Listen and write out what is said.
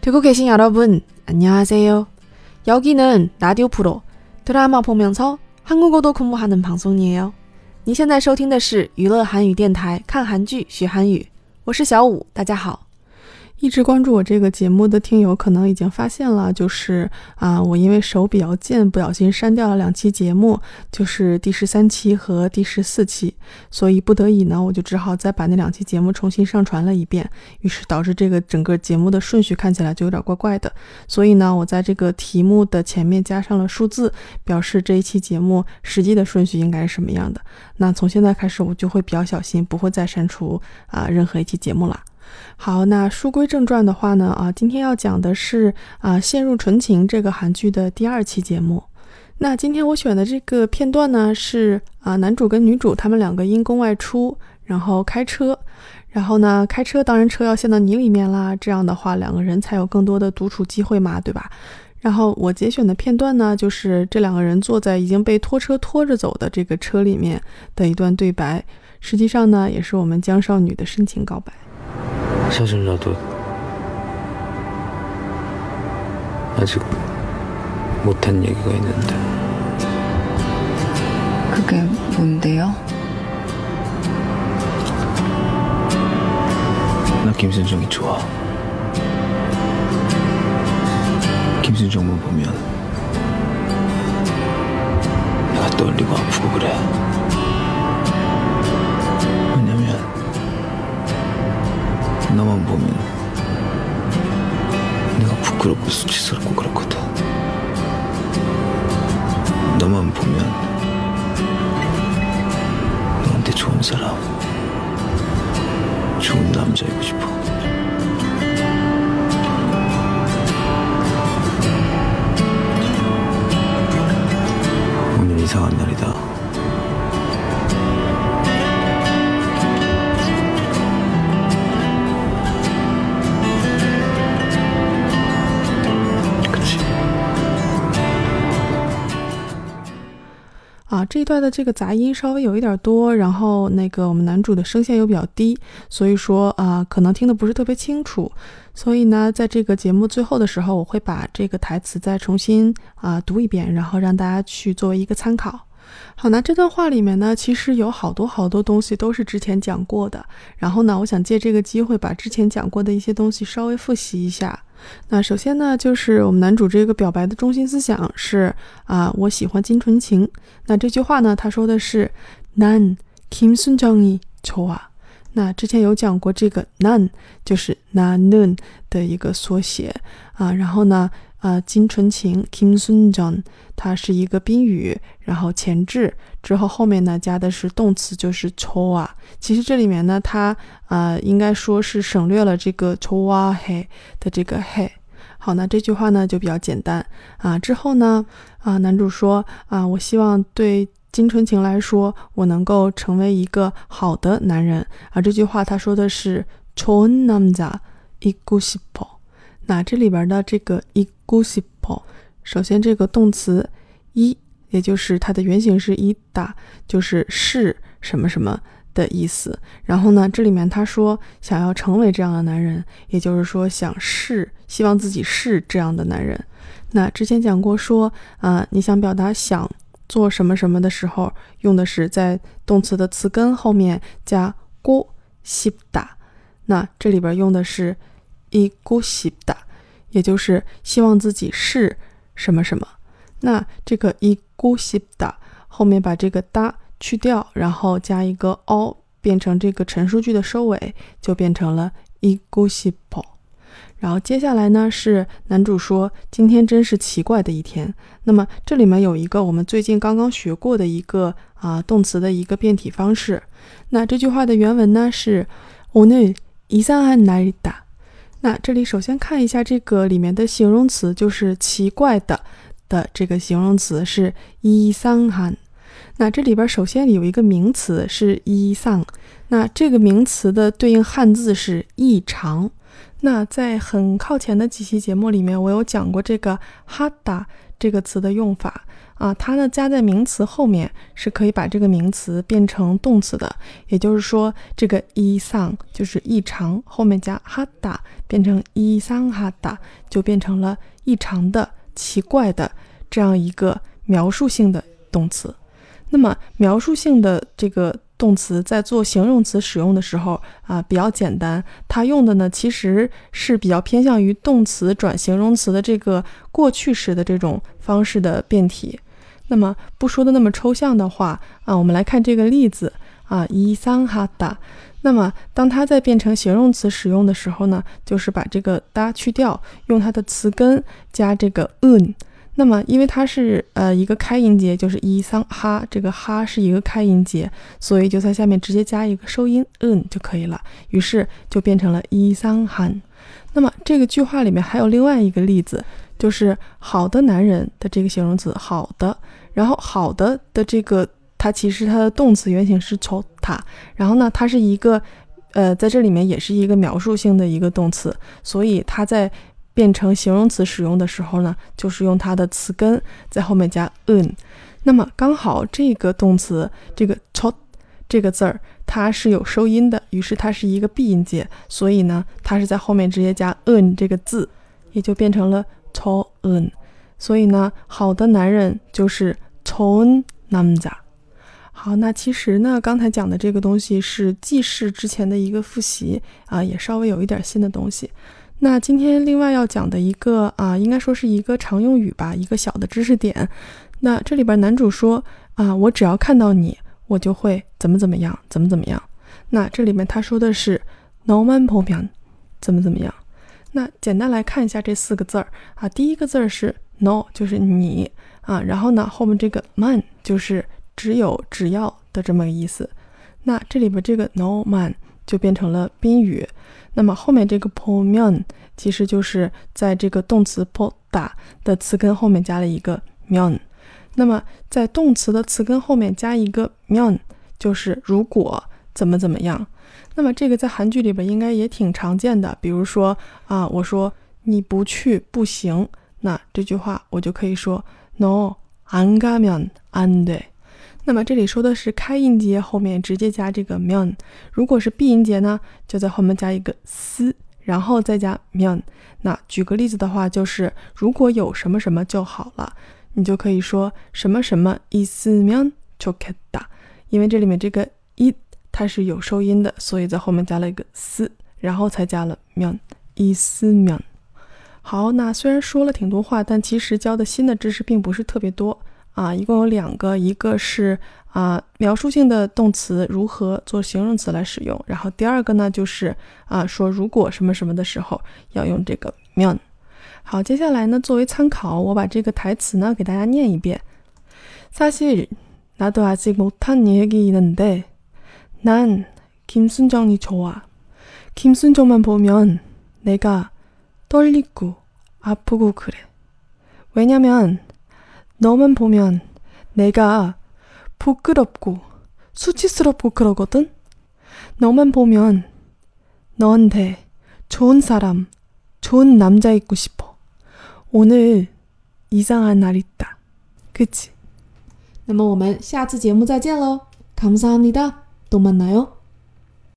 듣고계신여러분안녕하세요여기는라디오프로드라마보면서한국어도공부하는방송이에요您现在收听的是娱乐韩语电台，看韩剧学韩语，我是小五，大家好。 一直关注我这个节目的听友可能已经发现了，就是啊，我因为手比较贱，不小心删掉了两期节目，就是第十三期和第十四期，所以不得已呢，我就只好再把那两期节目重新上传了一遍，于是导致这个整个节目的顺序看起来就有点怪怪的。所以呢，我在这个题目的前面加上了数字，表示这一期节目实际的顺序应该是什么样的。那从现在开始，我就会比较小心，不会再删除啊任何一期节目了。好，那书归正传的话呢，啊，今天要讲的是啊《陷入纯情》这个韩剧的第二期节目。那今天我选的这个片段呢，是啊男主跟女主他们两个因公外出，然后开车，然后呢开车，当然车要陷到泥里面啦，这样的话两个人才有更多的独处机会嘛，对吧？然后我节选的片段呢，就是这两个人坐在已经被拖车拖着走的这个车里面的一段对白，实际上呢，也是我们江少女的深情告白。 사실 나도 아직 못한 얘기가 있는데. 그게 뭔데요? 나 김순정이 좋아. 김순정만 보면 내가 떨리고 아프고 그래 너만 보면 내가 부끄럽고 수치스럽고 그렇거든. 너만 보면 너한테 좋은 사람 좋은 남자이고 싶어. 오늘 이상한 날이다 啊，这一段的这个杂音稍微有一点多，然后那个我们男主的声线又比较低，所以说啊，可能听的不是特别清楚。所以呢，在这个节目最后的时候，我会把这个台词再重新啊读一遍，然后让大家去作为一个参考。好，那这段话里面呢，其实有好多好多东西都是之前讲过的。然后呢，我想借这个机会把之前讲过的一些东西稍微复习一下。那首先呢，就是我们男主这个表白的中心思想是啊，我喜欢金纯情。那这句话呢，他说的是난김순정이좋아。那之前有讲过，这个난就是나는的一个缩写啊。然后呢， 啊，金纯情김순정，它是一个宾语，然后前置之后后面呢加的是动词，就是좋아。其实这里面呢，它啊应该说是省略了这个좋아해的这个해。好，那这句话呢就比较简单啊。之后呢，啊，男主说啊，我希望对金纯情来说，我能够成为一个好的男人啊。这句话他说的是좋은남자이고싶어。 那这里边的这个 i g u s i p o 首先这个动词一，也就是它的原型是 ida，就是是什么什么。的意思。然后呢，这里面他说想要成为这样的男人，也就是说想是希望自己是这样的男人。那之前讲过说，啊、你想表达想做什么什么的时候，用的是在动词的词根后面加 go 西 i 那这里边用的是 이고싶 다， 也就是希望自己是什么什么。那这个이고싶다后面把这个哒。去掉，然后加一个 o，变成这个陈述句的收尾，就变成了이고싶어。然后接下来呢是男主说今天真是奇怪的一天。那么这里面有一个我们最近刚刚学过的一个啊动词的一个变体方式。那这句话的原文呢是오늘이상한날이 다。 那这里首先看一下这个里面的形容词，就是奇怪的的这个形容词是伊桑哈。那这里边首先有一个名词是伊桑，那这个名词的对应汉字是异常。那在很靠前的几期节目里面，我有讲过这个哈达。这个词的用法啊，它呢加在名词后面是可以把这个名词变成动词的，也就是说，这个伊桑就是异常，后面加哈达变成伊桑哈达，就变成了异常的、奇怪的这样一个描述性的动词。那么描述性的这个动词在做形容词使用的时候啊，比较简单，它用的呢其实是比较偏向于动词转形容词的这个过去时的这种方式的变体。那么不说的那么抽象的话啊，我们来看这个例子啊，伊桑哈达。那么当它在变成形容词使用的时候呢，就是把这个哒去掉，用它的词根加这个 un。那么因为它是呃一个开音节，就是伊桑哈，这个哈是一个开音节，所以就在下面直接加一个收音 un 就可以了。于是就变成了伊桑汉。那么这个句话里面还有另外一个例子，就是好的男人的这个形容词好的。然后好的的这个，它其实它的动词原形是 c 塔，然后呢，它是一个，呃，在这里面也是一个描述性的一个动词，所以它在变成形容词使用的时候呢，就是用它的词根在后面加 un。那么刚好这个动词这个 c 这个字儿它是有收音的，于是它是一个闭音节，所以呢，它是在后面直接加 un 这个字，也就变成了 c un。所以呢，好的男人就是从男子。好，那其实呢，刚才讲的这个东西是记事之前的一个复习啊，也稍微有一点新的东西。那今天另外要讲的一个啊，应该说是一个常用语吧，一个小的知识点。那这里边男主说啊，我只要看到你，我就会怎么怎么样，怎么怎么样。那这里面他说的是 no man p o m 怎么怎么样。那简单来看一下这四个字儿啊，第一个字儿是。no 就是你啊，然后呢，后面这个 man 就是只有只要的这么个意思。那这里边这个 no man 就变成了宾语。那么后面这个 pomion 其实就是在这个动词 poda 的词根后面加了一个 mion。那么在动词的词根后面加一个 mion，就是如果怎么怎么样。那么这个在韩剧里边应该也挺常见的。比如说啊，我说你不去不行。那这句话我就可以说 no 안 가면안 돼。 那么这里说的是开音节后面直接加这个 m i n 如果是闭音节呢，就在后面加一个 s，然后再加 m i n 那举个例子的话，就是如果有什么什么就好了，你就可以说什么什么 is m i n c h o k e t a 因为这里面这个 i 它是有收音的，所以在后面加了一个 s，然后才加了 m i n is m i n 好，那虽然说了挺多话，但其实教的新的知识并不是特别多。啊，一共有两个，一个是啊描述性的动词如何做形容词来使用，然后第二个呢就是啊说如果什么什么的时候要用这个면。 好，接下来呢作为参考，我把这个台词呢给大家念一遍。사실나도아직못한얘기있는데난김순정이좋아김순정만보면내가 떨리고 아프고 그래. 왜냐면 너만 보면 내가 부끄럽고 수치스럽고 그러거든? 너만 보면 너한테 좋은 사람, 좋은 남자 있고 싶어. 오늘 이상한 날 있다. 그치? 那么我们下次节目再见喽，감사합니다，또 만나요。